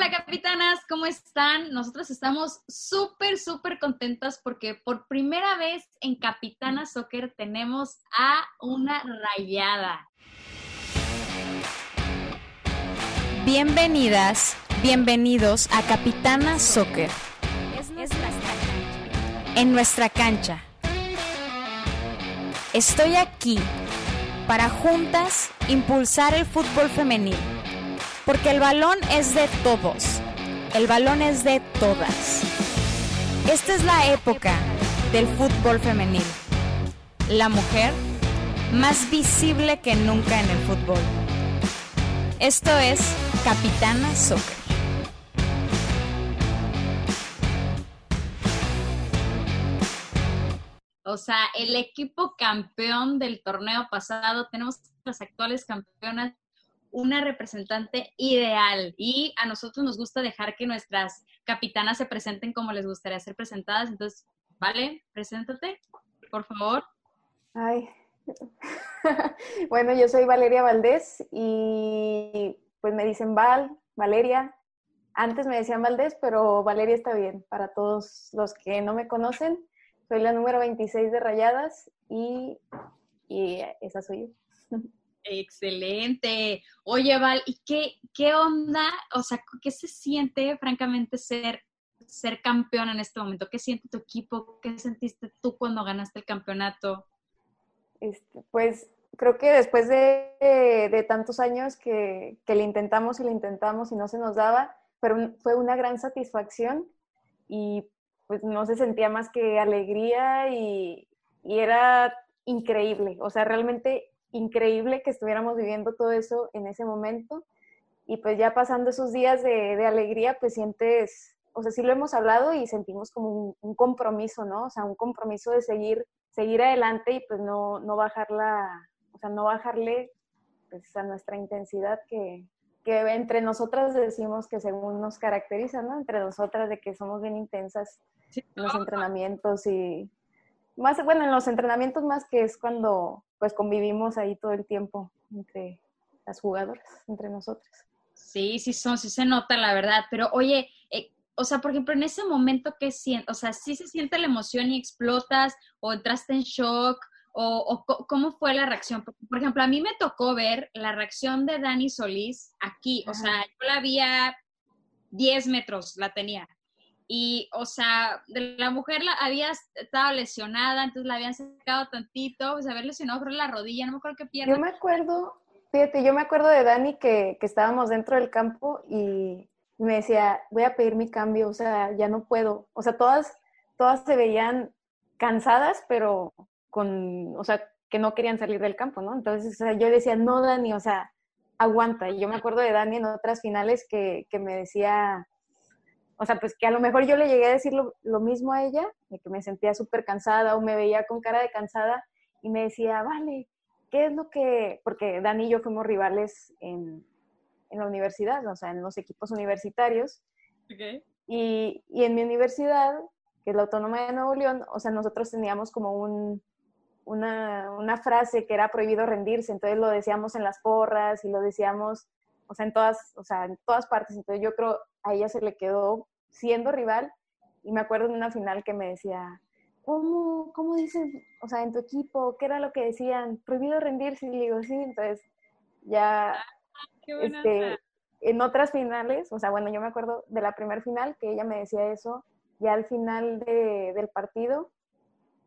Hola capitanas, ¿cómo están? Nosotros estamos súper, súper contentas porque por primera vez en Capitana Soccer tenemos a una rayada. Bienvenidas, bienvenidos a Capitana Soccer. En nuestra cancha. Estoy aquí para juntas impulsar el fútbol femenil porque el balón es de todos. El balón es de todas. Esta es la época del fútbol femenil. La mujer más visible que nunca en el fútbol. Esto es Capitana Soccer. O sea, el equipo campeón del torneo pasado, tenemos las actuales campeonas una representante ideal y a nosotros nos gusta dejar que nuestras capitanas se presenten como les gustaría ser presentadas. Entonces, vale, preséntate, por favor. Ay, bueno, yo soy Valeria Valdés y pues me dicen Val, Valeria. Antes me decían Valdés, pero Valeria está bien. Para todos los que no me conocen, soy la número 26 de Rayadas y, y esa soy yo. Excelente. Oye, Val, ¿y qué, qué onda? O sea, ¿qué se siente, francamente, ser, ser campeón en este momento? ¿Qué siente tu equipo? ¿Qué sentiste tú cuando ganaste el campeonato? Este, pues creo que después de, de tantos años que, que, le intentamos y le intentamos y no se nos daba, pero fue una gran satisfacción y pues no se sentía más que alegría y, y era increíble. O sea, realmente increíble que estuviéramos viviendo todo eso en ese momento. Y pues ya pasando esos días de, alegría, pues sientes, o sea, sí lo hemos hablado y sentimos como un, compromiso, ¿no? O sea, un compromiso de seguir, seguir adelante y pues no, no bajarla, o sea, no bajarle pues, a nuestra intensidad que, que entre nosotras decimos que según nos caracteriza, ¿no? Entre nosotras de que somos bien intensas en los entrenamientos y más, bueno, en los entrenamientos más que es cuando pues convivimos ahí todo el tiempo entre las jugadoras, entre nosotras. Sí, sí son, sí se nota la verdad, pero oye, eh, o sea, por ejemplo, en ese momento que sientes, o sea, sí se siente la emoción y explotas o entraste en shock o, cómo fue la reacción. Por, ejemplo, a mí me tocó ver la reacción de Dani Solís aquí, o sea, yo la vi a 10 metros, la tenía y, o sea, la mujer la, había estado lesionada, entonces la habían sacado tantito, pues había lesionado creo la rodilla, no me acuerdo qué pierna. Yo me acuerdo, fíjate, yo me acuerdo de Dani que, que estábamos dentro del campo y me decía, voy a pedir mi cambio, o sea, ya no puedo. O sea, todas, todas se veían cansadas, pero con, o sea, que no querían salir del campo, ¿no? Entonces, o sea, yo decía, no, Dani, o sea, aguanta. Y yo me acuerdo de Dani en otras finales que, que me decía, o sea, pues que a lo mejor yo le llegué a decir lo, mismo a ella, de que me sentía súper cansada o me veía con cara de cansada y me decía, vale, ¿qué es lo que...? Porque Dani y yo fuimos rivales en, en la universidad, o sea, en los equipos universitarios. Y, y, en mi universidad, que es la Autónoma de Nuevo León, o sea, nosotros teníamos como un, una, una frase que era prohibido rendirse, entonces lo decíamos en las porras y lo decíamos, o sea, en todas, o sea, en todas partes. Entonces yo creo a ella se le quedó siendo rival. Y me acuerdo en una final que me decía, ¿cómo, cómo dices, o sea, en tu equipo, qué era lo que decían? Prohibido rendirse. Y digo, sí, entonces ya, ah, este, en otras finales, o sea, bueno, yo me acuerdo de la primera final que ella me decía eso, ya al final de, del partido.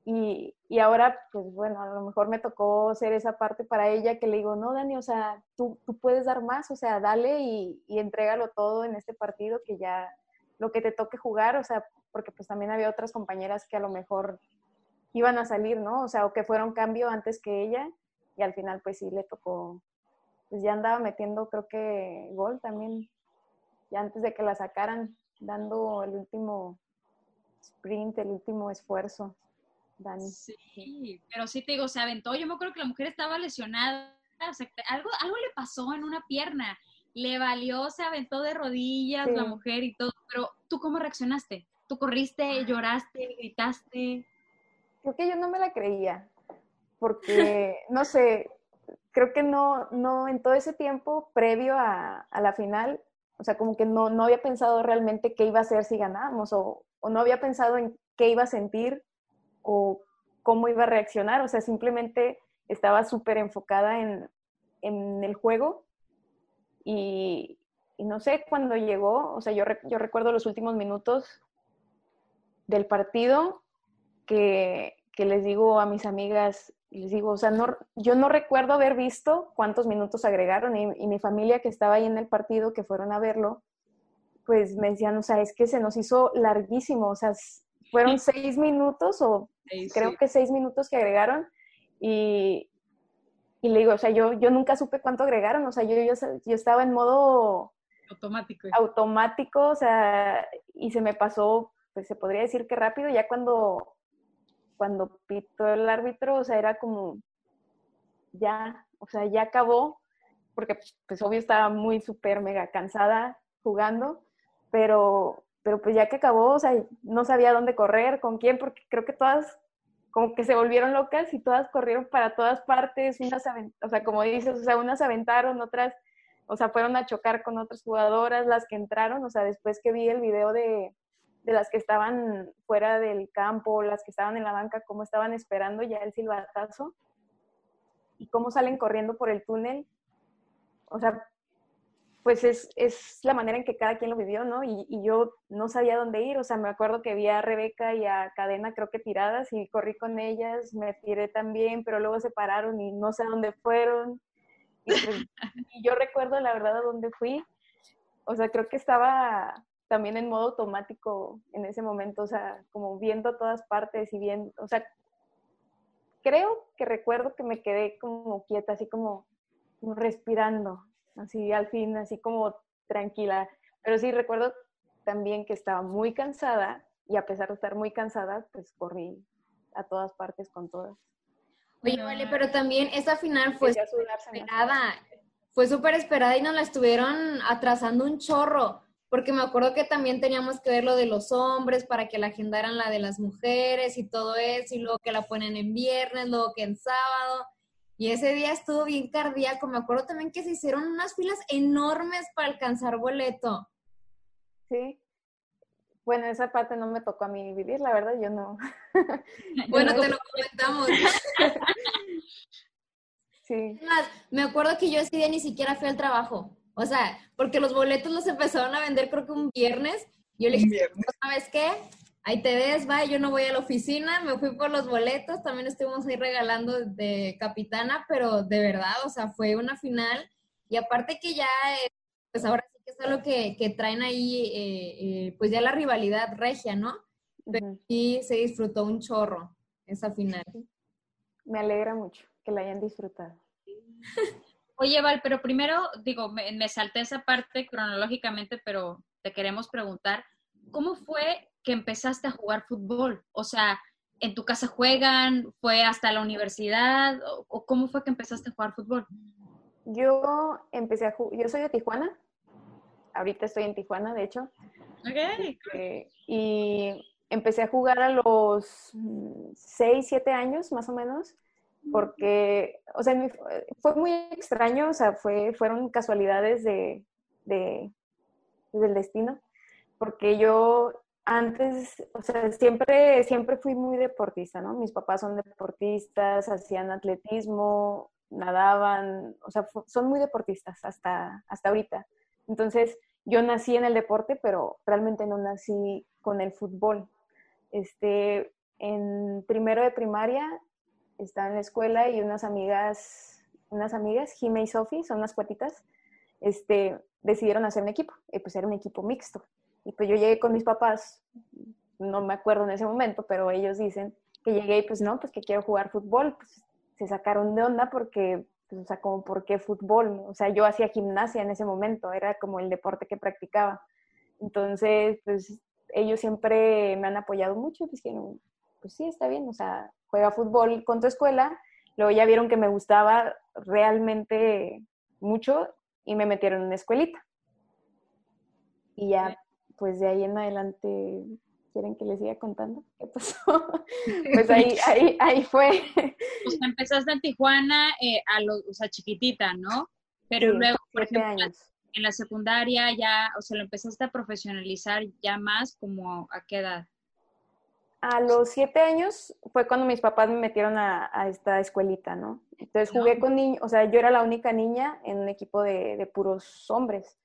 Y, y, ahora, pues bueno, a lo mejor me tocó ser esa parte para ella que le digo, no, Dani, o sea, tú, tú puedes dar más, o sea, dale y, y entrégalo todo en este partido que ya, lo que te toque jugar, o sea, porque pues también había otras compañeras que a lo mejor iban a salir, ¿no? O sea, o que fueron cambio antes que ella y al final pues sí le tocó, pues ya andaba metiendo creo que gol también, ya antes de que la sacaran, dando el último sprint, el último esfuerzo, Dani. Sí, pero sí te digo, se aventó, yo me acuerdo que la mujer estaba lesionada, o sea, algo, algo le pasó en una pierna le valió, se aventó de rodillas la mujer y todo, pero ¿tú cómo reaccionaste? ¿Tú corriste, lloraste, gritaste? Creo que yo no me la creía, porque, no sé, creo que no, no, en todo ese tiempo previo a, la final, o sea, como que no, no había pensado realmente qué iba a hacer si ganábamos o, o no había pensado en qué iba a sentir o cómo iba a reaccionar, o sea, simplemente estaba súper enfocada en, en, el juego y, y, no sé, cuando llegó, o sea, yo, yo recuerdo los últimos minutos del partido que, que les digo a mis amigas, les digo, o sea, no, yo no recuerdo haber visto cuántos minutos agregaron y, mi familia que estaba ahí en el partido, que fueron a verlo, pues me decían, o sea, es que se nos hizo larguísimo, o sea, fueron seis minutos o creo que seis minutos que agregaron y, y, le digo, o sea, yo, yo nunca supe cuánto agregaron, o sea, yo, yo, yo estaba en modo automático. Automático, o sea, y se me pasó, pues se podría decir que rápido, ya cuando cuando pitó el árbitro, o sea, era como, ya, o sea, ya acabó, porque pues obvio estaba muy súper mega cansada jugando, pero, pero pues ya que acabó, o sea, no sabía dónde correr, con quién, porque creo que todas como que se volvieron locas y todas corrieron para todas partes, unas, o sea, como dices, o sea, unas aventaron, otras, o sea, fueron a chocar con otras jugadoras, las que entraron, o sea, después que vi el video de, de las que estaban fuera del campo, las que estaban en la banca, cómo estaban esperando ya el silbatazo y cómo salen corriendo por el túnel. O sea, pues es, es la manera en que cada quien lo vivió, ¿no? Y, y, yo no sabía dónde ir, o sea, me acuerdo que vi a Rebeca y a Cadena creo que tiradas y corrí con ellas, me tiré también, pero luego se pararon y no sé a dónde fueron. Y, pues, y yo recuerdo la verdad a dónde fui, o sea, creo que estaba también en modo automático en ese momento, o sea, como viendo todas partes y viendo, o sea, creo que recuerdo que me quedé como quieta, así como, respirando, así al fin, así como tranquila. Pero sí recuerdo también que estaba muy cansada y a pesar de estar muy cansada, pues corrí a todas partes con todas. Oye, vale, pero también esa final fue esperada, fue súper esperada y nos la estuvieron atrasando un chorro porque me acuerdo que también teníamos que ver lo de los hombres para que la agendaran la de las mujeres y todo eso, y luego que la ponen en viernes, luego que en sábado. Y ese día estuvo bien cardíaco. Me acuerdo también que se hicieron unas filas enormes para alcanzar boleto. Sí. Bueno, esa parte no me tocó a mí vivir, la verdad, yo no. bueno, te lo comentamos. sí. Me acuerdo que yo ese día ni siquiera fui al trabajo. O sea, porque los boletos los empezaron a vender creo que un viernes. Yo le dije, ¿sabes qué? Ahí te ves, va, yo no voy a la oficina, me fui por los boletos, también estuvimos ahí regalando de capitana, pero de verdad, o sea, fue una final. Y aparte que ya, eh, pues ahora sí que es algo que, que traen ahí, eh, eh, pues ya la rivalidad regia, ¿no? Pero sí se disfrutó un chorro esa final. Me alegra mucho que la hayan disfrutado. Oye, Val, pero primero, digo, me, salté esa parte cronológicamente, pero te queremos preguntar, ¿cómo fue que empezaste a jugar fútbol? O sea, ¿en tu casa juegan? ¿Fue hasta la universidad? ¿O, cómo fue que empezaste a jugar fútbol? Yo empecé a jugar, yo soy de Tijuana, ahorita estoy en Tijuana, de hecho. Okay. Eh, y empecé a jugar a los 6, 7 años más o menos porque, o sea, fue muy extraño, o sea, fue, fueron casualidades de, de, del destino, porque yo antes, o sea, siempre, siempre fui muy deportista, ¿no? Mis papás son deportistas, hacían atletismo, nadaban, o sea, son muy deportistas hasta, hasta ahorita. Entonces, yo nací en el deporte, pero realmente no nací con el fútbol. Este, en primero de primaria estaba en la escuela y unas amigas, unas amigas, Jime y Sofi, son unas cuatitas, este, decidieron hacer un equipo, y pues era un equipo mixto. Y pues yo llegué con mis papás, no me acuerdo en ese momento, pero ellos dicen que llegué y pues no, pues que quiero jugar fútbol, pues se sacaron de onda porque, pues, o sea, como, ¿por qué fútbol? O sea, yo hacía gimnasia en ese momento, era como el deporte que practicaba. Entonces, pues ellos siempre me han apoyado mucho, pues dijeron, pues sí, está bien, o sea, juega fútbol con tu escuela, luego ya vieron que me gustaba realmente mucho y me metieron en una escuelita. Y ya, pues de ahí en adelante, ¿quieren que les siga contando qué pasó? pues ahí, ahí, ahí fue. Pues empezaste en Tijuana, eh, a lo, o sea, chiquitita, ¿no? Pero luego, por ejemplo, en la secundaria ya, o sea, lo empezaste a profesionalizar ya más como a qué edad? A los siete años fue cuando mis papás me metieron a, esta escuelita, ¿no? Entonces jugué con niños, o sea, yo era la única niña en un equipo de, de puros hombres.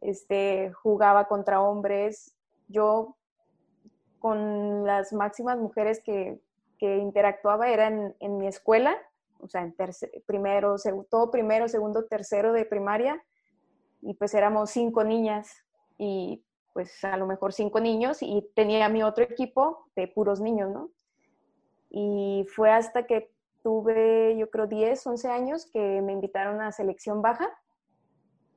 Este, jugaba contra hombres. Yo con las máximas mujeres que, que interactuaba era en, en, mi escuela, o sea, en primero, todo primero, segundo, tercero de primaria, y pues éramos cinco niñas y pues a lo mejor cinco niños y tenía mi otro equipo de puros niños, ¿no? Y fue hasta que tuve, yo creo, 10, 11 años que me invitaron a selección baja.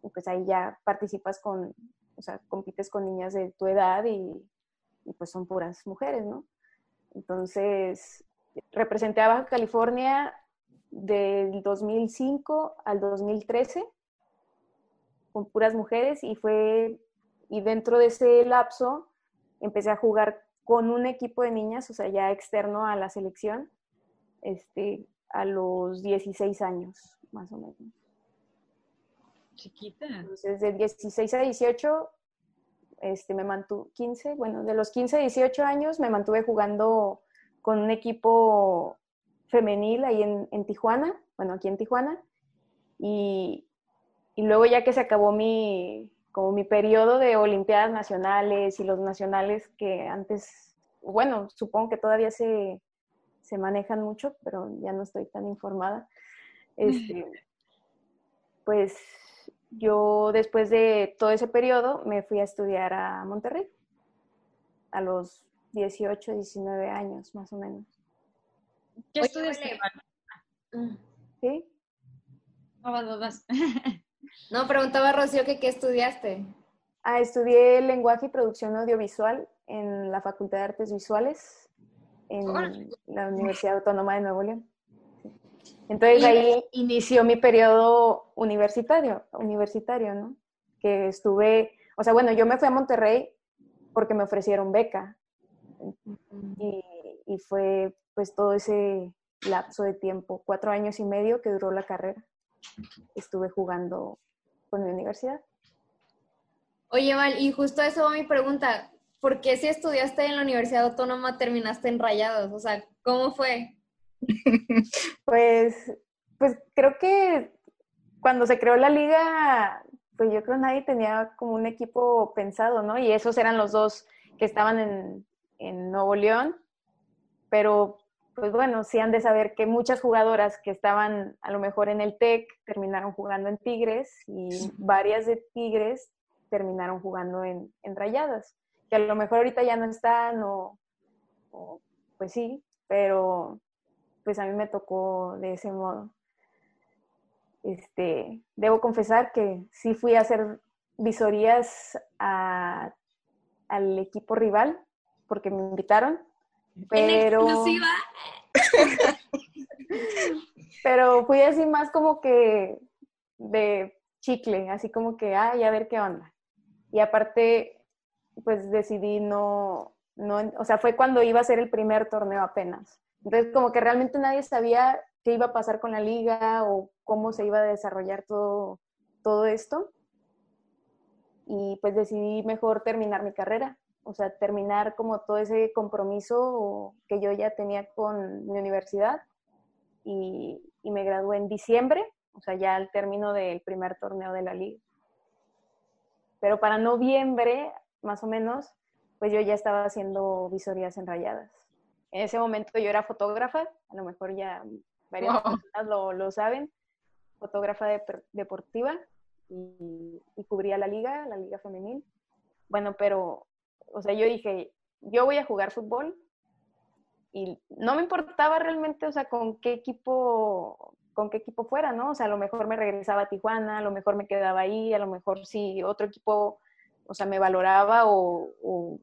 Pues ahí ya participas con, o sea, compites con niñas de tu edad y, y pues son puras mujeres, ¿no? Entonces, representé a Baja California del 2005 al 2013 con puras mujeres y fue y dentro de ese lapso empecé a jugar con un equipo de niñas, o sea, ya externo a la selección, este, a los 16 años, más o menos. Chiquita. Entonces, de 16 a 18, este, me mantuve, 15, bueno, de los 15 a 18 años me mantuve jugando con un equipo femenil ahí en, en Tijuana, bueno, aquí en Tijuana, y, y luego ya que se acabó mi, como mi periodo de Olimpiadas Nacionales y los nacionales que antes, bueno, supongo que todavía se, se manejan mucho, pero ya no estoy tan informada. Este, pues yo después de todo ese periodo me fui a estudiar a Monterrey a los 18, 19 años más o menos. ¿Qué estudiaste? ¿Sí? No, no, no. No, preguntaba Rocío que qué estudiaste. Ah, estudié lenguaje y producción audiovisual en la Facultad de Artes Visuales en la Universidad Autónoma de Nuevo León. Entonces ahí inició mi periodo universitario, universitario, ¿no? Que estuve, o sea, bueno, yo me fui a Monterrey porque me ofrecieron beca y, y fue pues todo ese lapso de tiempo, cuatro años y medio que duró la carrera estuve jugando con mi universidad. Oye, Val, y justo eso va mi pregunta. ¿Por qué si estudiaste en la Universidad Autónoma terminaste en Rayados? O sea, ¿cómo fue? pues, pues creo que cuando se creó la liga, pues yo creo que nadie tenía como un equipo pensado, ¿no? Y esos eran los dos que estaban en, en Nuevo León, pero pues bueno, sí han de saber que muchas jugadoras que estaban a lo mejor en el TEC terminaron jugando en Tigres y varias de Tigres terminaron jugando en, Rayadas, que a lo mejor ahorita ya no están o, pues sí, pero pues a mí me tocó de ese modo. Este, debo confesar que sí fui a hacer visorías al equipo rival porque me invitaron pero... pero fui así más como que de chicle, así como que, ay, a ver qué onda. Y aparte, pues decidí no, no, o sea, fue cuando iba a ser el primer torneo apenas. Entonces, como que realmente nadie sabía qué iba a pasar con la liga o cómo se iba a desarrollar todo, todo esto. Y pues decidí mejor terminar mi carrera o sea, terminar como todo ese compromiso que yo ya tenía con mi universidad y, me gradué en diciembre, o sea, ya al término del primer torneo de la liga. Pero para noviembre, más o menos, pues yo ya estaba haciendo visorías enrayadas. En ese momento yo era fotógrafa, a lo mejor ya varias personas lo, lo, saben, fotógrafa deportiva y, y cubría la liga, la liga femenil. Bueno, pero o sea, yo dije, yo voy a jugar fútbol y no me importaba realmente, o sea, con qué equipo, con qué equipo fuera, ¿no? O sea, a lo mejor me regresaba a Tijuana, a lo mejor me quedaba ahí, a lo mejor si otro equipo, o sea, me valoraba o, o,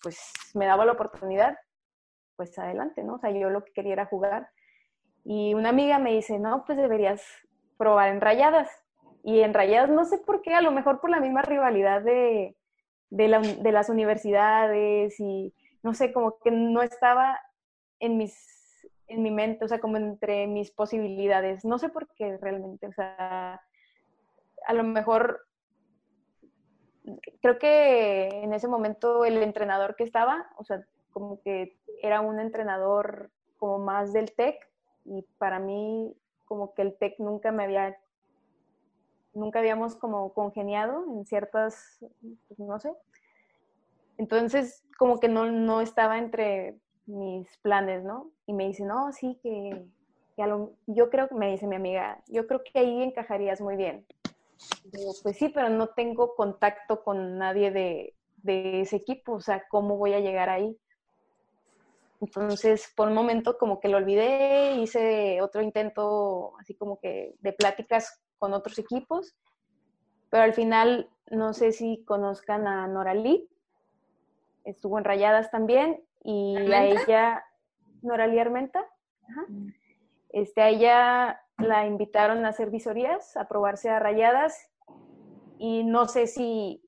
pues me daba la oportunidad, pues adelante, ¿no? O sea, yo lo que quería era jugar. Y una amiga me dice, no, pues deberías probar en rayadas. Y en rayadas, no sé por qué, a lo mejor por la misma rivalidad de, de, las universidades y no sé, como que no estaba en, mis, en mi mente, o sea, como entre mis posibilidades. No sé por qué realmente, o sea, a lo mejor, creo que en ese momento el entrenador que estaba, o sea, como que era un entrenador como más del TEC y para mí como que el TEC nunca me había, nunca habíamos como congeniado en ciertas, pues, no sé. Entonces como que no, no estaba entre mis planes, ¿no? Y me dice, no, sí, que, yo creo que, me dice mi amiga, yo creo que ahí encajarías muy bien. Pues sí, pero no tengo contacto con nadie de, de ese equipo, o sea, ¿cómo voy a llegar ahí? Entonces, por un momento como que lo olvidé, hice otro intento así como que de pláticas con otros equipos, pero al final no sé si conozcan a Noralí, estuvo en Rayadas también y a ella, Noralí Armenta, mm. este, a ella la invitaron a hacer visorías, a probarse a Rayadas y no sé si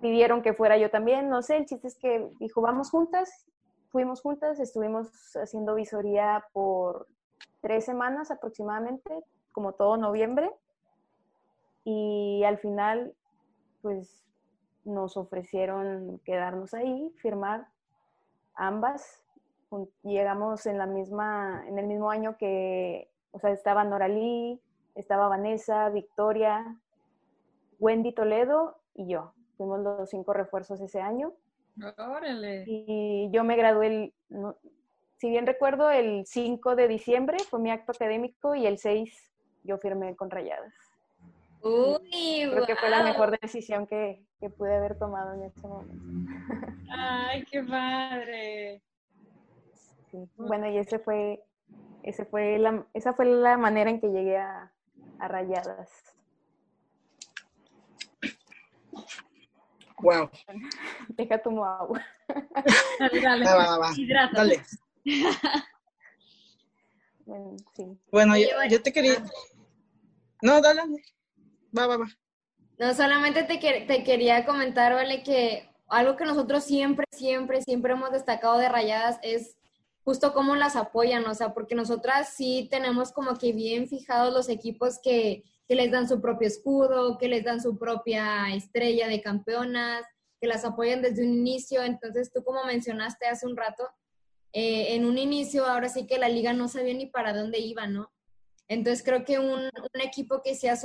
pidieron que fuera yo también, no sé, el chiste es que dijo, vamos juntas fuimos juntas, estuvimos haciendo visoría por tres semanas aproximadamente, como todo noviembre, y al final, pues nos ofrecieron quedarnos ahí, firmar ambas. Llegamos en la misma, en el mismo año que, o sea, estaba Noralí, estaba Vanessa, Victoria, Wendy Toledo y yo. Fuimos los cinco refuerzos ese año. Órale. Y yo me gradué, el, si bien recuerdo, el 5 de diciembre fue mi acto académico y el 6 yo firmé con Rayadas. Uy, Creo que fue la mejor decisión que, que, pude haber tomado en ese momento. Ay, qué padre. Bueno, y ese fue, ese fue la, esa fue la manera en que llegué a, a Rayadas. Wow. Deja tu agua. Dale, dale. Dale. bueno, sí. bueno yo, te quería. No, dale. Va, va, va. No, solamente te, te quería comentar, ¿vale? Que algo que nosotros siempre, siempre, siempre hemos destacado de Rayadas es justo cómo las apoyan, o sea, porque nosotras sí tenemos como que bien fijados los equipos que que les dan su propio escudo, que les dan su propia estrella de campeonas, que las apoyan desde un inicio. Entonces, tú como mencionaste hace un rato, eh, en un inicio ahora sí que la liga no sabía ni para dónde iba, ¿no? Entonces creo que un, equipo que se ha,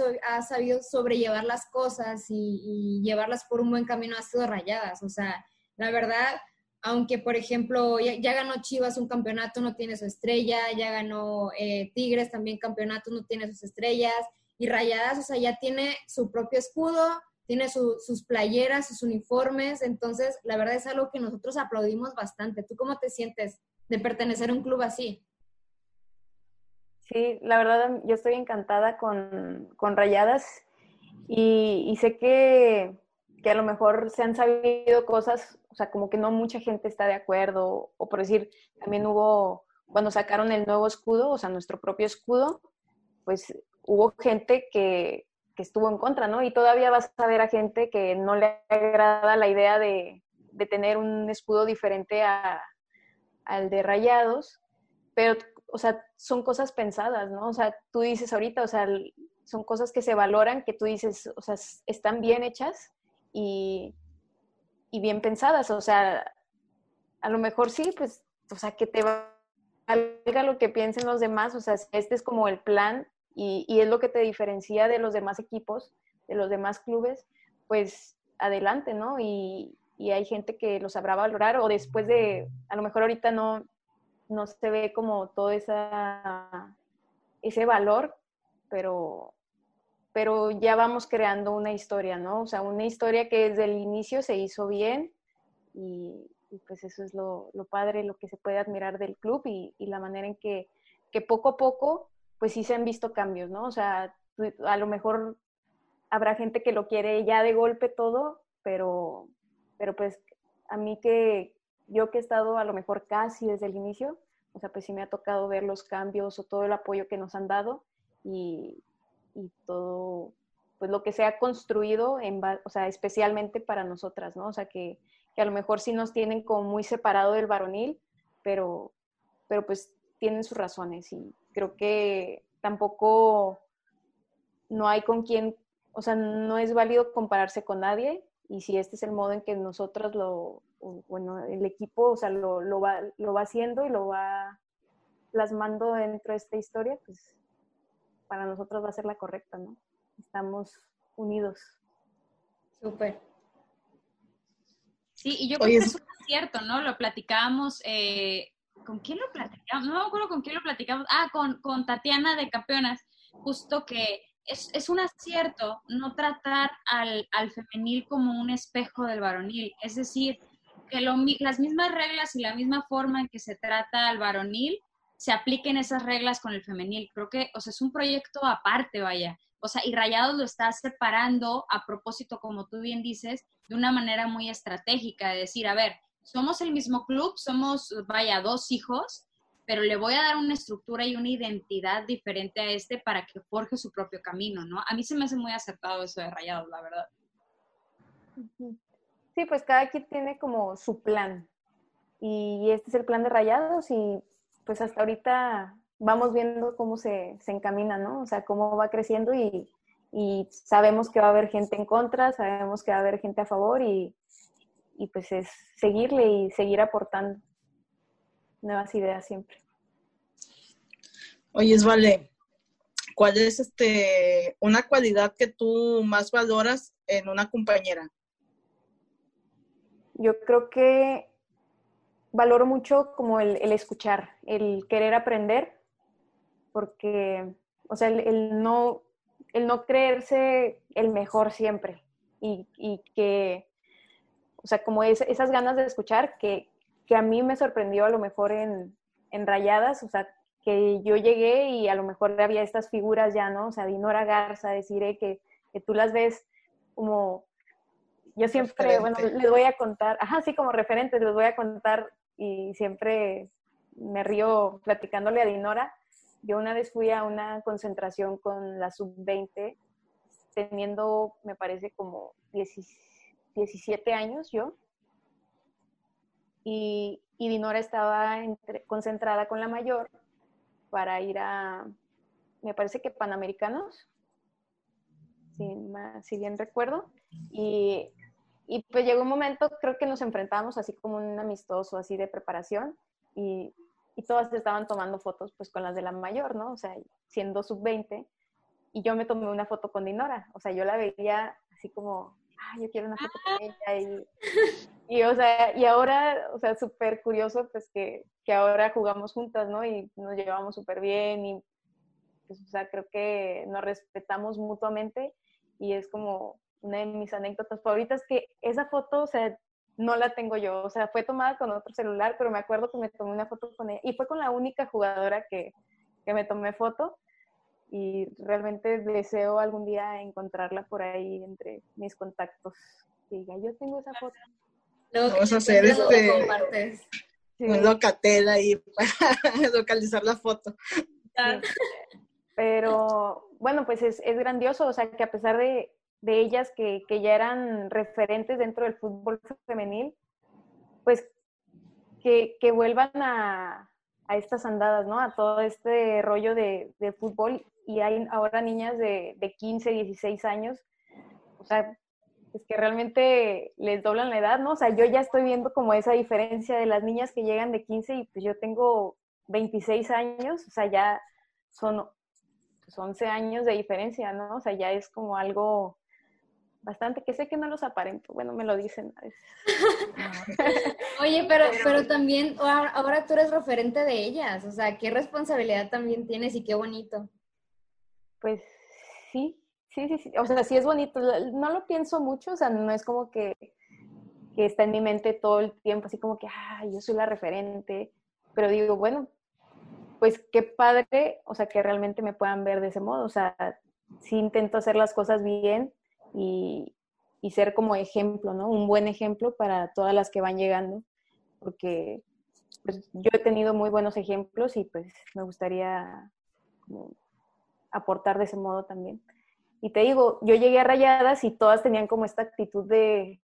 sabido sobrellevar las cosas y, llevarlas por un buen camino ha sido Rayadas. O sea, la verdad, aunque por ejemplo ya, ganó Chivas un campeonato, no tiene su estrella, ya ganó eh, Tigres también campeonato, no tiene sus estrellas, y Rayadas, o sea, ya tiene su propio escudo, tiene sus playeras, sus uniformes, entonces la verdad es algo que nosotros aplaudimos bastante. ¿Tú cómo te sientes de pertenecer a un club así? Sí, la verdad yo estoy encantada con, Rayadas y, sé que, que, a lo mejor se han sabido cosas, o sea, como que no mucha gente está de acuerdo, o por decir, también hubo, cuando sacaron el nuevo escudo, o sea, nuestro propio escudo, pues hubo gente que, estuvo en contra, ¿no? Y todavía vas a ver a gente que no le agrada la idea de, tener un escudo diferente al de rayados, pero, o sea, son cosas pensadas, ¿no? O sea, tú dices ahorita, o sea, son cosas que se valoran, que tú dices, o sea, están bien hechas y, y bien pensadas, o sea, a lo mejor sí, pues, o sea, que te valga lo que piensen los demás, o sea, este es como el plan y, es lo que te diferencia de los demás equipos, de los demás clubes, pues adelante, ¿no? Y, hay gente que lo sabrá valorar o después de, a lo mejor ahorita no, no se ve como todo esa, ese valor, pero, pero ya vamos creando una historia, ¿no? O sea, una historia que desde el inicio se hizo bien y, pues eso es lo, padre, lo que se puede admirar del club y, la manera en que, que poco a poco pues sí se han visto cambios, ¿no? O sea, a lo mejor habrá gente que lo quiere ya de golpe todo, pero, pero pues a mí que yo que he estado a lo mejor casi desde el inicio, o sea, pues sí me ha tocado ver los cambios o todo el apoyo que nos han dado y, y todo, pues lo que se ha construido, en, o sea, especialmente para nosotras, ¿no? O sea, que, que a lo mejor sí nos tienen como muy separado del varonil, pero, pero pues tienen sus razones y creo que tampoco no hay con quién, o sea, no es válido compararse con nadie y si este es el modo en que nosotros lo, bueno, el equipo, o sea, lo, lo, va, lo va haciendo y lo va plasmando dentro de esta historia, pues para nosotros va a ser la correcta, ¿no? Estamos unidos. Súper. Sí, y yo creo que eso es cierto, ¿no? Lo platicábamos, eh, ¿con quién lo platicamos? No me acuerdo con quién lo platicamos. Ah, con, con Tatiana de Campeonas, justo que es, es un acierto no tratar al, al, femenil como un espejo del varonil. Es decir, que lo, las mismas reglas y la misma forma en que se trata al varonil se apliquen esas reglas con el femenil. Creo que, o sea, es un proyecto aparte, vaya. O sea, y Rayados lo está separando a propósito, como tú bien dices, de una manera muy estratégica, de decir, a ver, somos el mismo club, somos, vaya, dos hijos, pero le voy a dar una estructura y una identidad diferente a este para que forje su propio camino, ¿no? A mí se me hace muy acertado eso de Rayados, la verdad. Sí, pues cada quien tiene como su plan. Y este es el plan de Rayados y pues hasta ahorita vamos viendo cómo se, se encamina, ¿no? O sea, cómo va creciendo y, y, sabemos que va a haber gente en contra, sabemos que va a haber gente a favor y, y pues es seguirle y seguir aportando nuevas ideas siempre. Oye, Vale, ¿cuál es este una cualidad que tú más valoras en una compañera? Yo creo que valoro mucho como el, el escuchar, el querer aprender porque, o sea, el, no, el no creerse el mejor siempre y, y que, o sea, como es, esas ganas de escuchar que, que, a mí me sorprendió a lo mejor en, en Rayadas, o sea, que yo llegué y a lo mejor había estas figuras ya, ¿no? O sea, Dinora Garza, decir que, que tú las ves como, yo siempre, bueno, les voy a contar, ajá, sí, como referentes, les voy a contar y siempre me río platicándole a Dinora, yo una vez fui a una concentración con la sub-20, teniendo, me parece, como 17 años yo. Y, y Dinora estaba concentrada con la mayor para ir a, me parece que Panamericanos, si, si bien recuerdo. Y, y pues llegó un momento, creo que nos enfrentamos así como un amistoso, así de preparación. Y y todas estaban tomando fotos pues con las de la mayor, ¿no? O sea, siendo sub-20. Y yo me tomé una foto con Dinora. O sea, yo la veía así como, ah, yo quiero una foto con ella. Y, y o sea, y ahora, o sea, súper curioso pues que, que, ahora jugamos juntas, ¿no? Y nos llevamos súper bien y pues, o sea, creo que nos respetamos mutuamente y es como una de mis anécdotas favoritas que esa foto, o sea, no la tengo yo. O sea, fue tomada con otro celular, pero me acuerdo que me tomé una foto con ella. Y fue con la única jugadora que, que me tomé foto. Y realmente deseo algún día encontrarla por ahí entre mis contactos. diga, yo tengo esa foto. Vamos a hacer este sí. un locatel ahí para localizar la foto. Pero bueno, pues es, es grandioso, o sea, que a pesar de, de ellas que, que, ya eran referentes dentro del fútbol femenil, pues que, que vuelvan a, a, estas andadas, ¿no? A todo este rollo de, de fútbol. Y hay ahora niñas de, de, 15, 16 años, o sea, es que realmente les doblan la edad, ¿no? O sea, yo ya estoy viendo como esa diferencia de las niñas que llegan de 15 y pues yo tengo 26 años, o sea, ya son 11 años de diferencia, ¿no? O sea, ya es como algo bastante, que sé que no los aparento, bueno, me lo dicen a veces. Oye, pero, pero también ahora tú eres referente de ellas, o sea, qué responsabilidad también tienes y qué bonito. Pues sí, sí, sí, sí, o sea, sí es bonito, no lo pienso mucho, o sea, no es como que, que está en mi mente todo el tiempo, así como que, ah, yo soy la referente, pero digo, bueno, pues qué padre, o sea, que realmente me puedan ver de ese modo, o sea, sí intento hacer las cosas bien, y, y, ser como ejemplo, ¿no? Un buen ejemplo para todas las que van llegando, porque pues, yo he tenido muy buenos ejemplos y pues me gustaría aportar de ese modo también. Y te digo, yo llegué a Rayadas y todas tenían como esta actitud de,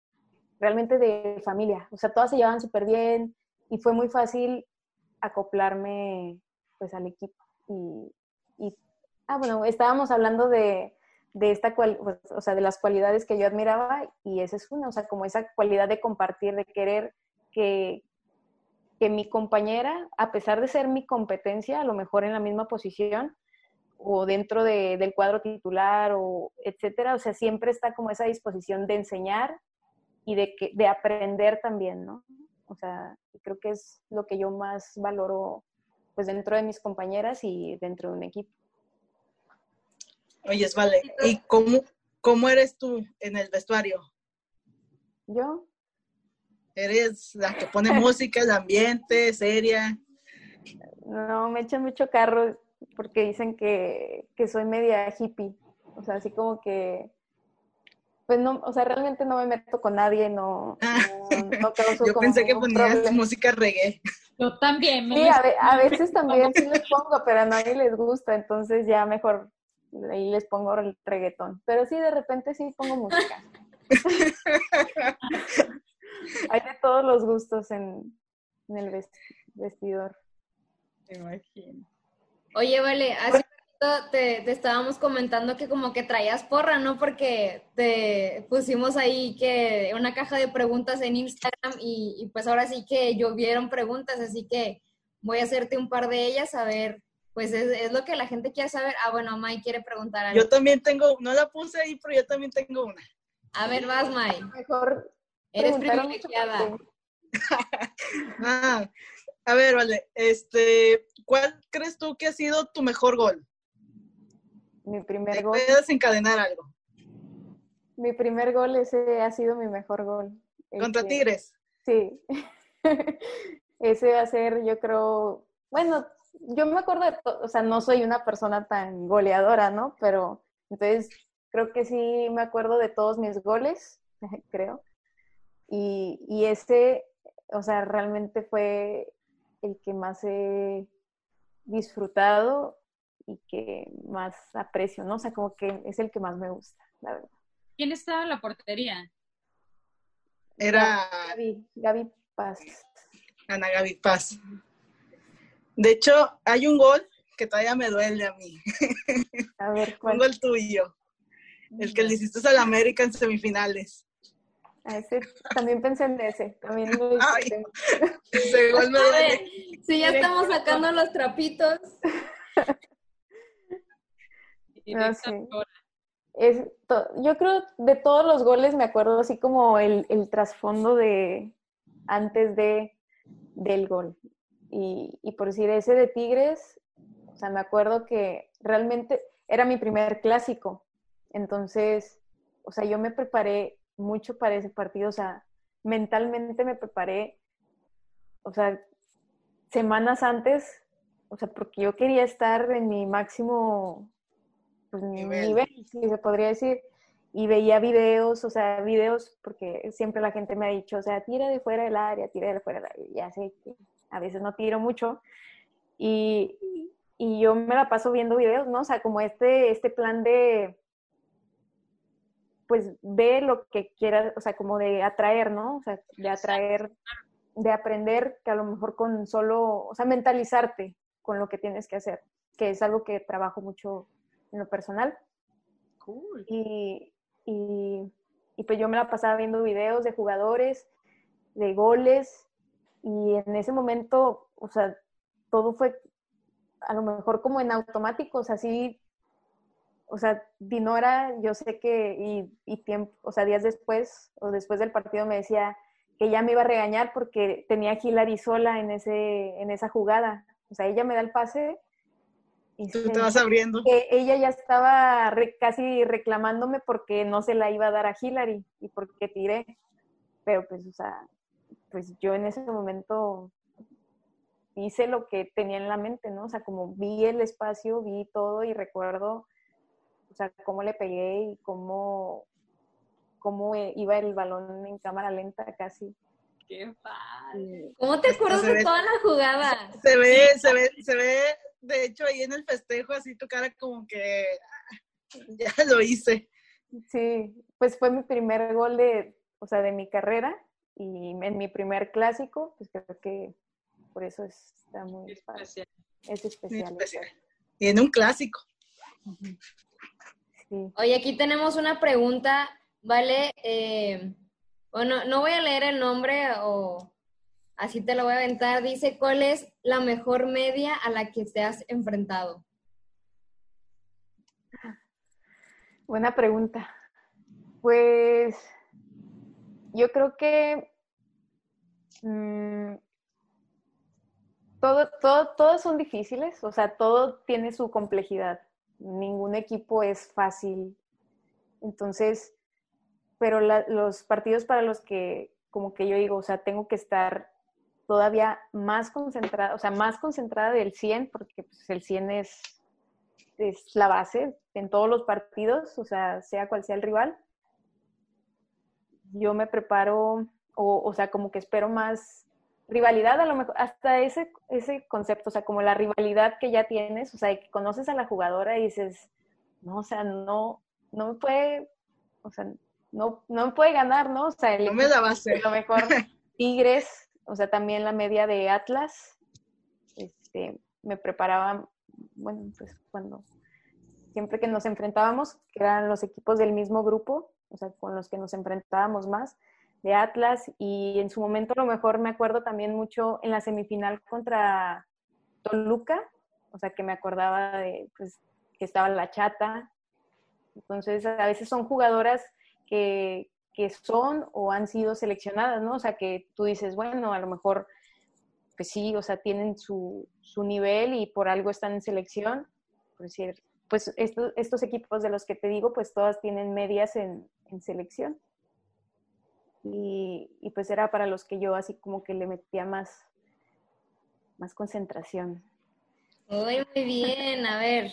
realmente de familia, o sea, todas se llevaban súper bien y fue muy fácil acoplarme pues al equipo. Y, ah, bueno, estábamos hablando de, de esta cual, pues, o sea, de las cualidades que yo admiraba y esa es una, o sea, como esa cualidad de compartir, de querer que, que mi compañera, a pesar de ser mi competencia, a lo mejor en la misma posición o dentro de, del cuadro titular o etcétera, o sea, siempre está como esa disposición de enseñar y de, que, de aprender también, ¿no? O sea, creo que es lo que yo más valoro pues dentro de mis compañeras y dentro de un equipo. Oye, vale, ¿y cómo, cómo eres tú en el vestuario? ¿Yo? ¿Eres la que pone música, el ambiente, seria? No, me echan mucho carro porque dicen que, que soy media hippie. O sea, así como que pues no, o sea, realmente no me meto con nadie, no, Ah. no, no causo Yo como pensé que ponías problema. música reggae. Yo también. me Sí, a, ve- a veces también sí les pongo, pero a nadie les gusta, entonces ya mejor ahí les pongo el reggaetón. Pero sí, de repente sí pongo música. Hay de todos los gustos en, en el vest- vestidor. Me imagino. Oye, vale, hace un ratito te, te estábamos comentando que como que traías porra, ¿no? Porque te pusimos ahí que una caja de preguntas en Instagram y, y pues ahora sí que llovieron preguntas, así que voy a hacerte un par de ellas a ver, pues es, es lo que la gente quiere saber. Ah, bueno, May quiere preguntar algo. Yo también tengo, no la puse ahí, pero yo también tengo una. A ver, vas, May. Mejor Eres privilegiada. Ah, a ver, vale, este, ¿cuál crees tú que ha sido tu mejor gol? Mi primer Te gol. puedes encadenar algo. Mi primer gol, ese ha sido mi mejor gol. Contra que- Tigres. Sí. ese va a ser, yo creo, bueno, yo me acuerdo de, o sea, no soy una persona tan goleadora, ¿no? Pero entonces creo que sí me acuerdo de todos mis goles, creo. Y, y ese, o sea, realmente fue el que más he disfrutado y que más aprecio, ¿no? O sea, como que es el que más me gusta, la verdad. ¿Quién estaba en la portería? Era Gaby, Gaby Paz. Ana Gaby Paz. De hecho, hay un gol que todavía me duele a mí. A ver, Un ¿cuál? gol tuyo. El que le hiciste al América en semifinales. A ese, también pensé en ese. También Ay. me A ver, duele. si ya estamos sacando los trapitos. No, sí. Es to- yo creo de todos los goles me acuerdo así como el, el trasfondo de antes de del gol. Y, y por decir ese de Tigres, o sea, me acuerdo que realmente era mi primer clásico. Entonces, o sea, yo me preparé mucho para ese partido, o sea, mentalmente me preparé, o sea, semanas antes, o sea, porque yo quería estar en mi máximo pues, Nivel. nivel, si se podría decir. Y veía videos, o sea, videos, porque siempre la gente me ha dicho, o sea, tira de fuera del área, tira de fuera del área. Ya sé que a veces no tiro mucho. Y, y yo me la paso viendo videos, ¿no? O sea, como este, este plan de, pues, ve lo que quieras, o sea, como de atraer, ¿no? O sea, de atraer, de aprender que a lo mejor con solo, o sea, mentalizarte con lo que tienes que hacer, que es algo que trabajo mucho en lo personal. Cool. Y, y, y pues yo me la pasaba viendo videos de jugadores, de goles, y en ese momento, o sea, todo fue a lo mejor como en automático, o sea, sí, o sea, Dinora, yo sé que, y, y tiempo, o sea, días después, o después del partido me decía que ya me iba a regañar porque tenía a Hilary sola en, ese, en esa jugada. O sea, ella me da el pase y Tú se- te vas abriendo. que ella ya estaba re- casi reclamándome porque no se la iba a dar a Hillary y porque tiré. Pero pues, o sea, pues yo en ese momento hice lo que tenía en la mente, ¿no? O sea, como vi el espacio, vi todo y recuerdo, o sea, cómo le pegué y cómo, cómo iba el balón en cámara lenta casi. Qué padre. ¿Cómo te acuerdas de ve- toda la jugada? Se ve, se ve, se ve, de hecho, ahí en el festejo, así tu cara como que ah, ya lo hice. Sí, pues fue mi primer gol de, o sea, de mi carrera y en mi primer clásico, pues creo que por eso es- está muy. Especial. Es Muy especial. especial. Y en un clásico. Sí. Oye, aquí tenemos una pregunta, ¿vale? Eh, bueno, no voy a leer el nombre o así te lo voy a aventar. Dice, ¿cuál es la mejor media a la que te has enfrentado? Buena pregunta. Pues yo creo que mm, todo, todo, todos son difíciles, o sea, todo tiene su complejidad. Ningún equipo es fácil. Entonces, pero los partidos para los que, como que yo digo, o sea, tengo que estar todavía más concentrada, o sea, más concentrada del 100, porque pues, el 100 es, es la base en todos los partidos, o sea, sea cual sea el rival. Yo me preparo, o, o sea, como que espero más rivalidad, a lo mejor, hasta ese, ese concepto, o sea, como la rivalidad que ya tienes, o sea, que conoces a la jugadora y dices, no, o sea, no, no me puede, o sea, no, no me puede ganar, ¿no? O sea, el No me la va a hacer. lo mejor Tigres, o sea, también la media de Atlas, este, me preparaba, bueno, pues cuando, siempre que nos enfrentábamos, que eran los equipos del mismo grupo, o sea, con los que nos enfrentábamos más, de Atlas, y en su momento a lo mejor me acuerdo también mucho en la semifinal contra Toluca, o sea, que me acordaba de, pues, que estaba la chata, entonces a veces son jugadoras que, que son o han sido seleccionadas, ¿no? O sea, que tú dices, bueno, a lo mejor, pues sí, o sea, tienen su, su nivel y por algo están en selección. Por decir, pues estos, estos equipos de los que te digo, pues todas tienen medias en, en selección. Y, y pues era para los que yo así como que le metía más, más concentración. Muy, muy bien. A ver,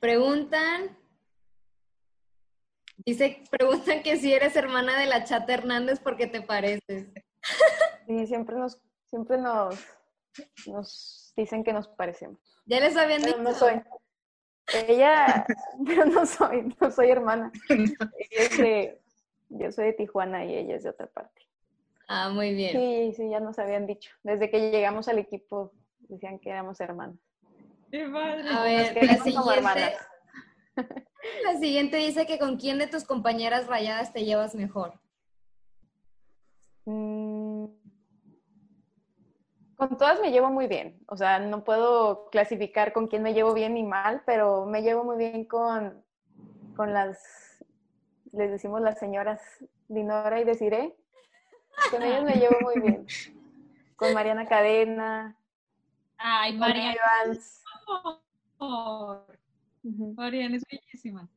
preguntan. Dice, preguntan que si eres hermana de la Chata Hernández porque te pareces. Y siempre nos, siempre nos, nos dicen que nos parecemos. Ya les habían dicho. no soy. Ella, pero no soy, no soy hermana. Ella es de- yo soy de Tijuana y ella es de otra parte. Ah, muy bien. Sí, sí, ya nos habían dicho. Desde que llegamos al equipo decían que éramos hermanas. Qué padre. A Nos ver, la como siguiente, hermanas. la siguiente dice que con quién de tus compañeras rayadas te llevas mejor. Mm, Con todas me llevo muy bien. O sea, no puedo clasificar con quién me llevo bien ni mal, pero me llevo muy bien con, con las, les decimos las señoras Dinora y Desiree. Con ellas me llevo muy bien. Con Mariana Cadena, Ay, Mariana. Ujú. Mariana es bellísima.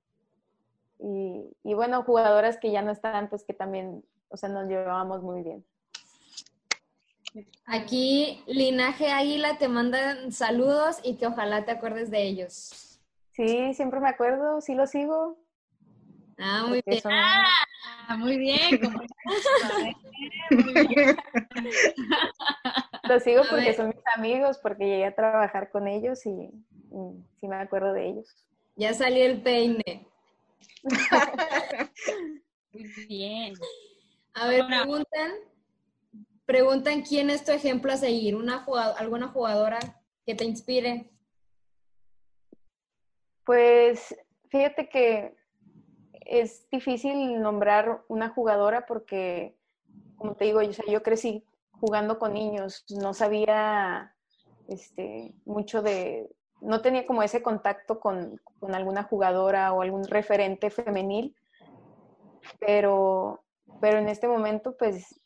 Y, y bueno, jugadoras que ya no están, pues que también, o sea, nos llevábamos muy bien. Aquí, Linaje Águila te mandan saludos y que ojalá te acuerdes de ellos. Sí, siempre me acuerdo, sí lo sigo. Ah, muy porque bien. son- Ah, muy bien. como. Muy bien. Los sigo A porque ver. son mis amigos, porque llegué a trabajar con ellos y, y sí me acuerdo de ellos. Ya salió el peine. Muy bien. A ver, Ahora- preguntan, preguntan quién es tu ejemplo a seguir, una jugado- alguna jugadora que te inspire. Pues fíjate que es difícil nombrar una jugadora porque, como te digo, yo, yo crecí jugando con niños, no sabía este, mucho de, no tenía como ese contacto con, con alguna jugadora o algún referente femenil, pero, pero en este momento pues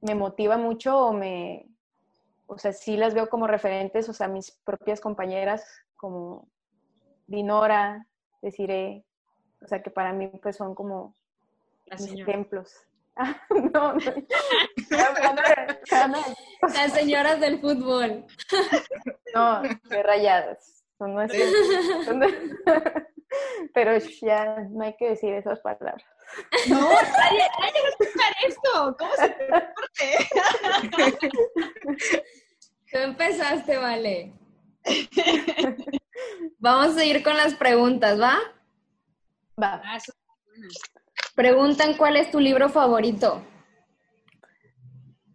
me motiva mucho o me, o sea, sí las veo como referentes, o sea, mis propias compañeras como Dinora, Desiree, o sea, que para mí pues son como mis ejemplos. Ah, no, no. Las señoras del fútbol. No, de rayadas. Son nuestras. son de- Pero ya no hay que decir esas palabras. No, nadie, nadie va a escuchar esto. ¿Cómo se te? Tú empezaste, vale. Vamos a ir con las preguntas, ¿va? Va. Ah, eso- Preguntan cuál es tu libro favorito.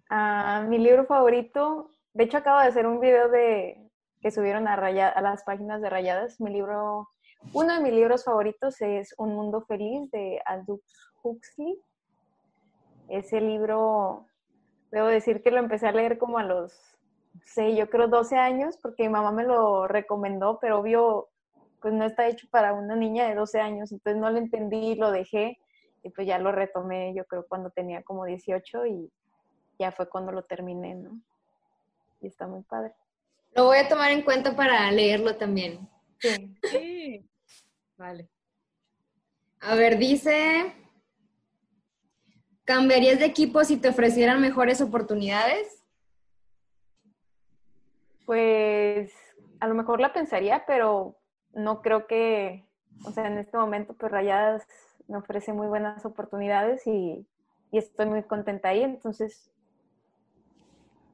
Ah, mi libro favorito, de hecho acabo de hacer un video de que subieron a, Raya- a las páginas de Rayadas. Mi libro uno de mis libros favoritos es Un Mundo Feliz de Aldous Huxley. Ese libro, debo decir que lo empecé a leer como a los, sé, yo creo 12 años, porque mi mamá me lo recomendó, pero obvio, pues no está hecho para una niña de 12 años, entonces no lo entendí, lo dejé y pues ya lo retomé yo creo cuando tenía como 18 y ya fue cuando lo terminé, ¿no? Y está muy padre. Lo voy a tomar en cuenta para leerlo también. Sí. Sí. Vale. A ver, dice, ¿cambiarías de equipo si te ofrecieran mejores oportunidades? Pues a lo mejor la pensaría, pero no creo que, o sea, en este momento pues Rayadas me ofrece muy buenas oportunidades y, y estoy muy contenta ahí, entonces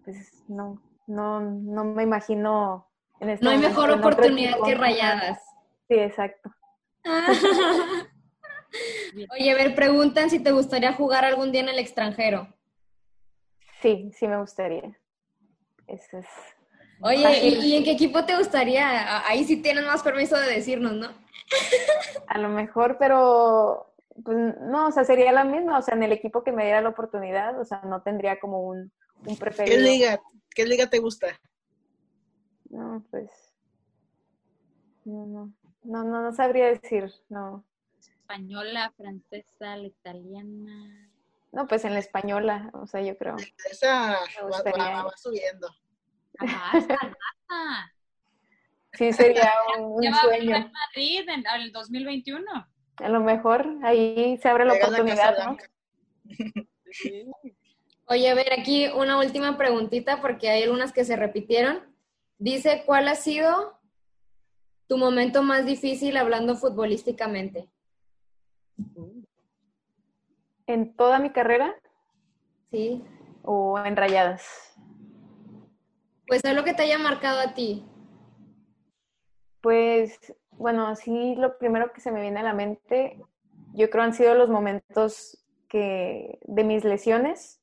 pues no, no, no me imagino en este No hay momento mejor oportunidad que rayadas. Sí, exacto. Oye, a ver, preguntan si te gustaría jugar algún día en el extranjero. Sí, sí me gustaría. Eso es. Oye, ¿y, y en qué equipo te gustaría? Ahí sí tienes más permiso de decirnos, ¿no? A lo mejor, pero pues no, o sea, sería la misma, o sea, en el equipo que me diera la oportunidad, o sea, no tendría como un, un ¿Qué preferido. liga, qué liga te gusta? No, pues. No, no, no, no, no sabría decir, no. Española, francesa, la italiana. No, pues en la española, o sea, yo creo. Esa va, va- va subiendo. Sí, sería un, un Ya va a haber sueño. Real Madrid en el 2021. A lo mejor ahí se abre la oportunidad, ¿no? Oye, a ver, aquí una última preguntita porque hay algunas que se repitieron. Dice, ¿cuál ha sido tu momento más difícil hablando futbolísticamente? En toda mi carrera Sí. o en rayadas. Pues es lo que te haya marcado a ti. Pues, bueno, así lo primero que se me viene a la mente, yo creo han sido los momentos que de mis lesiones.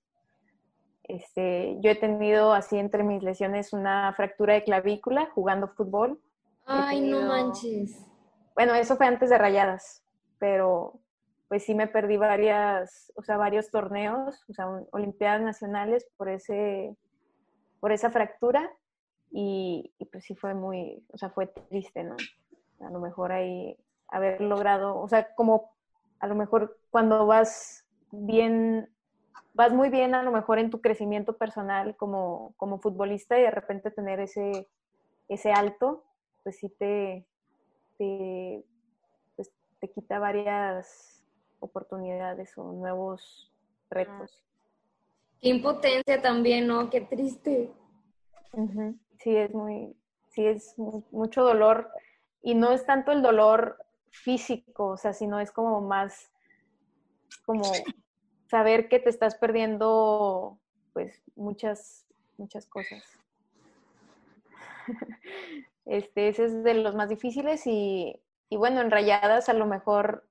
Este, yo he tenido así entre mis lesiones una fractura de clavícula jugando fútbol. Ay, no manches. Bueno, eso fue antes de Rayadas, pero pues sí me perdí varias, o sea, varios torneos, o sea, un- olimpiadas nacionales por ese, por esa fractura y, pues sí fue muy, o sea, fue triste, ¿no? A lo mejor ahí haber logrado, o sea, como a lo mejor cuando vas bien, vas muy bien a lo mejor en tu crecimiento personal como, como futbolista y de repente tener ese, ese alto, pues sí te, te, pues, te quita varias oportunidades o nuevos retos. Qué impotencia también, ¿no? Qué triste. Sí, es muy, sí, es mu- mucho dolor y no es tanto el dolor físico, o sea, sino es como más como saber que te estás perdiendo pues muchas, muchas cosas. Este, ese es de los más difíciles y, y bueno, en rayadas a lo mejor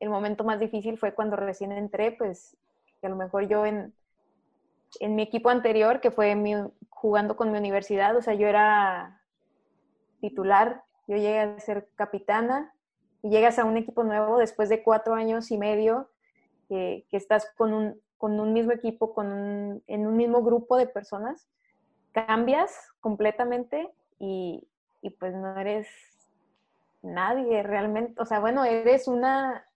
el momento más difícil fue cuando recién entré, pues que a lo mejor yo en, en mi equipo anterior, que fue mi, jugando con mi universidad, o sea, yo era titular, yo llegué a ser capitana y llegas a un equipo nuevo después de cuatro años y medio que, estás con un, con un mismo equipo, con un, en un mismo grupo de personas, cambias completamente y, y pues no eres nadie realmente, o sea, bueno, eres una,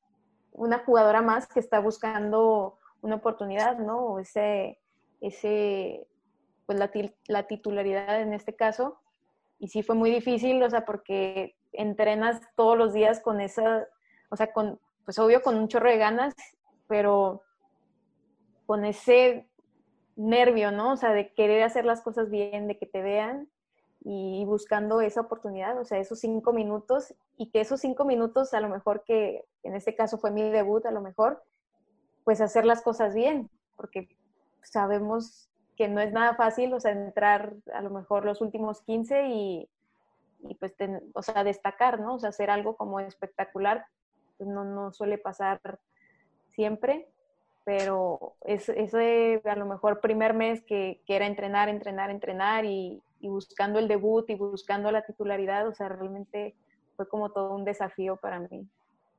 una jugadora más que está buscando una oportunidad, ¿no? O ese, ese, pues la, la titularidad en este caso. Y sí fue muy difícil, o sea, porque entrenas todos los días con esa, o sea, con, pues obvio con un chorro de ganas, pero con ese nervio, ¿no? O sea, de querer hacer las cosas bien, de que te vean y buscando esa oportunidad, o sea, esos cinco minutos y que esos cinco minutos, a lo mejor que en este caso fue mi debut, a lo mejor, pues hacer las cosas bien, porque sabemos que no es nada fácil, o sea, entrar a lo mejor los últimos 15 y, y pues, ten- o sea, destacar, ¿no? O sea, hacer algo como espectacular, pues no, no suele pasar siempre, pero es, ese a lo mejor primer mes que, que era entrenar, entrenar, entrenar y, y buscando el debut y buscando la titularidad, o sea, realmente fue como todo un desafío para mí.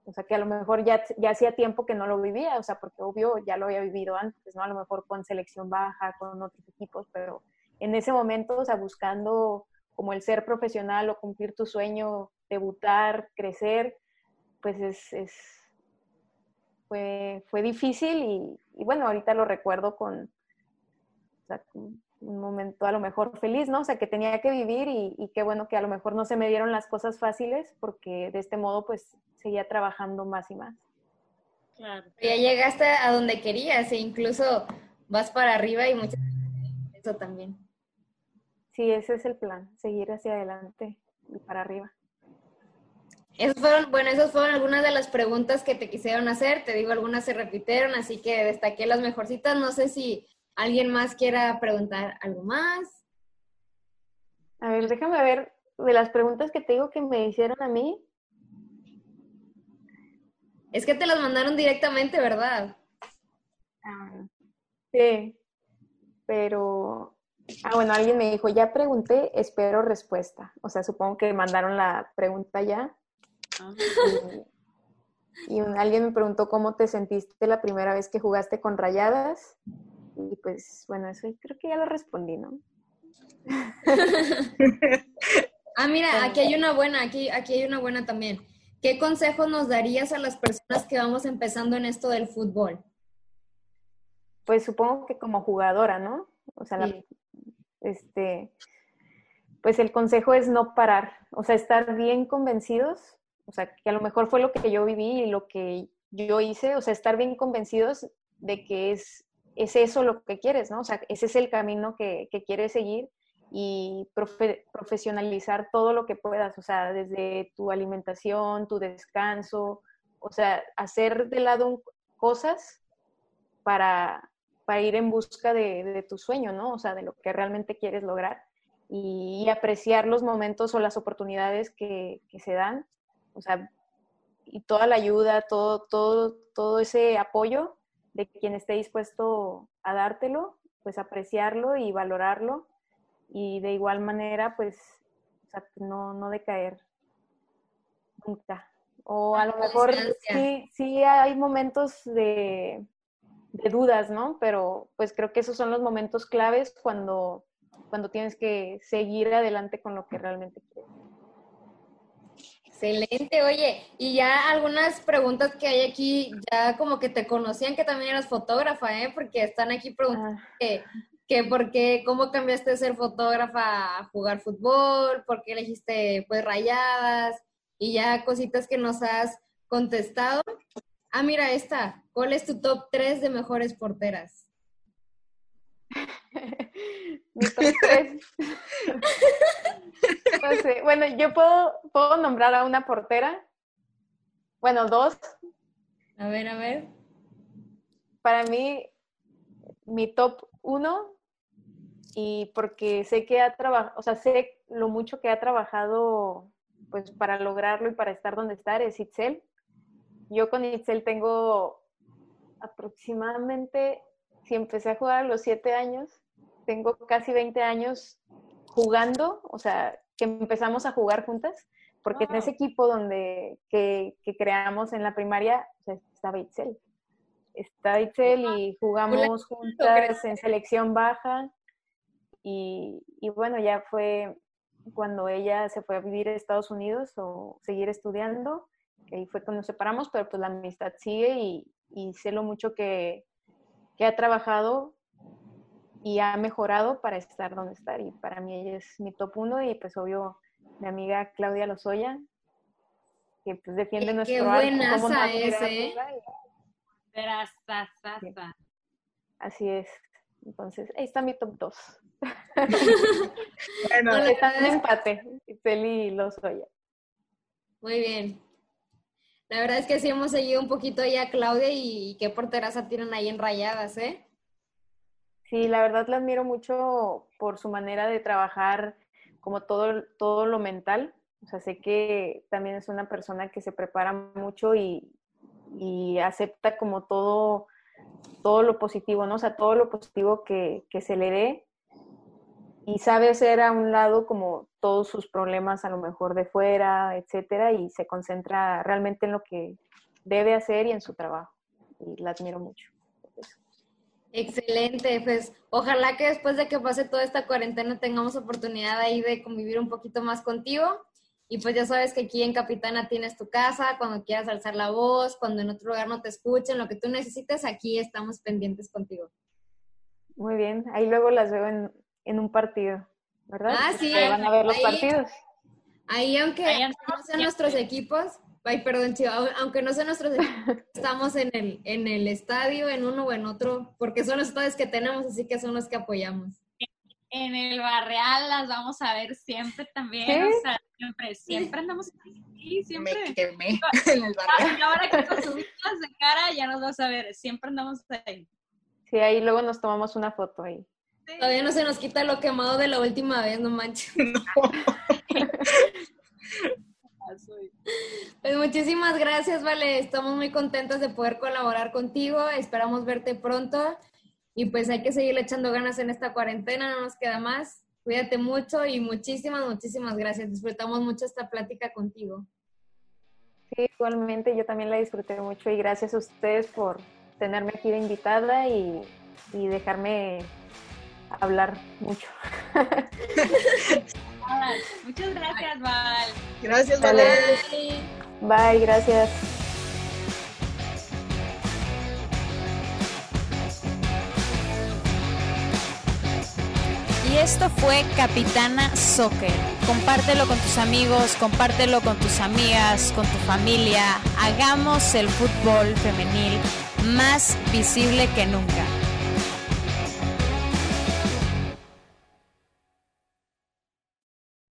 O sea, que a lo mejor ya, ya hacía tiempo que no lo vivía, o sea, porque obvio ya lo había vivido antes, ¿no? A lo mejor con selección baja, con otros equipos, pero en ese momento, o sea, buscando como el ser profesional o cumplir tu sueño, debutar, crecer, pues es, es fue, fue difícil y, y, bueno, ahorita lo recuerdo con, o sea, con un momento a lo mejor feliz, ¿no? O sea, que tenía que vivir y, y qué bueno que a lo mejor no se me dieron las cosas fáciles porque de este modo pues seguía trabajando más y más. Claro. Ya llegaste a donde querías e incluso vas para arriba y muchas eso también. Sí, ese es el plan, seguir hacia adelante y para arriba. Esos fueron, bueno, esas fueron algunas de las preguntas que te quisieron hacer. Te digo, algunas se repitieron, así que destaqué las mejorcitas. No sé si ¿Alguien más quiera preguntar algo más? A ver, déjame ver de las preguntas que te digo que me hicieron a mí. Es que te las mandaron directamente, ¿verdad? Ah, sí, pero... Ah, bueno, alguien me dijo, ya pregunté, espero respuesta. O sea, supongo que mandaron la pregunta ya. Ah. Y, y alguien me preguntó cómo te sentiste la primera vez que jugaste con rayadas. Y pues bueno, eso creo que ya lo respondí, ¿no? ah, mira, aquí hay una buena, aquí, aquí hay una buena también. ¿Qué consejo nos darías a las personas que vamos empezando en esto del fútbol? Pues supongo que como jugadora, ¿no? O sea, este, pues el consejo es no parar, o sea, estar bien convencidos, o sea, que a lo mejor fue lo que yo viví y lo que yo hice, o sea, estar bien convencidos de que es es eso lo que quieres, ¿no? O sea, ese es el camino que, quieres seguir y profesionalizar todo lo que puedas, o sea, desde tu alimentación, tu descanso, o sea, hacer de lado cosas para, para ir en busca de, tu sueño, ¿no? O sea, de lo que realmente quieres lograr y, apreciar los momentos o las oportunidades que, que, se dan, o sea, y toda la ayuda, todo, todo, todo ese apoyo de quien esté dispuesto a dártelo, pues apreciarlo y valorarlo y de igual manera, pues, no, no decaer nunca. O a lo mejor sí, sí hay momentos de, de, dudas, ¿no? Pero pues creo que esos son los momentos claves cuando, cuando tienes que seguir adelante con lo que realmente quieres. Excelente, oye, y ya algunas preguntas que hay aquí, ya como que te conocían que también eras fotógrafa, ¿eh? Porque están aquí preguntando ah. que, que por qué, cómo cambiaste de ser fotógrafa a jugar fútbol, por qué elegiste pues rayadas y ya cositas que nos has contestado. Ah, mira esta, ¿cuál es tu top 3 de mejores porteras? Mi top 3. Bueno, yo puedo, puedo nombrar a una portera. Bueno, dos. A ver, a ver. Para mí, mi top uno, y porque sé que ha trabajado, o sea, sé lo mucho que ha trabajado pues para lograrlo y para estar donde estar, es Itzel. Yo con Itzel tengo aproximadamente, si empecé a jugar a los siete años, tengo casi 20 años jugando, o sea, que empezamos a jugar juntas, porque en ese equipo donde que, creamos en la primaria estaba Itzel. Está Itzel y jugamos juntas en selección baja. Y, y, bueno, ya fue cuando ella se fue a vivir a Estados Unidos o seguir estudiando, que ahí fue cuando nos separamos, pero pues la amistad sigue y, y sé lo mucho que, que ha trabajado y ha mejorado para estar donde está. Y para mí ella es mi top uno y pues obvio mi amiga Claudia Lozoya, que pues defiende nuestro qué buena es, ¿eh? Así es. Entonces, ahí está mi top 2. bueno, está en empate, Feli y Lozoya. Muy bien. La verdad es que sí hemos seguido un poquito ya a Claudia y qué porteraza tienen ahí en rayadas, ¿eh? Sí, la verdad la admiro mucho por su manera de trabajar como todo, todo lo mental. O sea, sé que también es una persona que se prepara mucho y, acepta como todo, todo lo positivo, ¿no? O sea, todo lo positivo que, se le dé. y sabe hacer a un lado como todos sus problemas a lo mejor de fuera, etcétera, y se concentra realmente en lo que debe hacer y en su trabajo. Y la admiro mucho. Excelente, pues ojalá que después de que pase toda esta cuarentena tengamos oportunidad ahí de convivir un poquito más contigo. Y pues ya sabes que aquí en Capitana tienes tu casa, cuando quieras alzar la voz, cuando en otro lugar no te escuchen, lo que tú necesites, aquí estamos pendientes contigo. Muy bien, ahí luego las veo en, en un partido, ¿verdad? Ah, sí. van a ver los partidos. Ahí, aunque no sean nuestros equipos, ay, perdón, chido, aunque no sean nuestros equipos, estamos en el, en el estadio, en uno o en otro, porque son los estadios que tenemos, así que son los que apoyamos. En el barreal las vamos a ver siempre también, o sea, siempre, siempre andamos aquí, siempre. Me quemé en el barreal. Y ahora que nos subimos de cara, ya nos vas a ver, siempre andamos ahí. Sí, ahí luego nos tomamos una foto ahí. Todavía no se nos quita lo quemado de la última vez, no manches. Pues muchísimas gracias, Vale. Estamos muy contentos de poder colaborar contigo. Esperamos verte pronto. Y pues hay que seguir echando ganas en esta cuarentena, no nos queda más. Cuídate mucho y muchísimas, muchísimas gracias. Disfrutamos mucho esta plática contigo. Sí, igualmente yo también la disfruté mucho y gracias a ustedes por tenerme aquí de invitada y, y dejarme hablar mucho. Muchas gracias, Val. Gracias, Val. Bye. Bye, gracias. Y esto fue Capitana Soccer. Compártelo con tus amigos, compártelo con tus amigas, con tu familia. Hagamos el fútbol femenil más visible que nunca.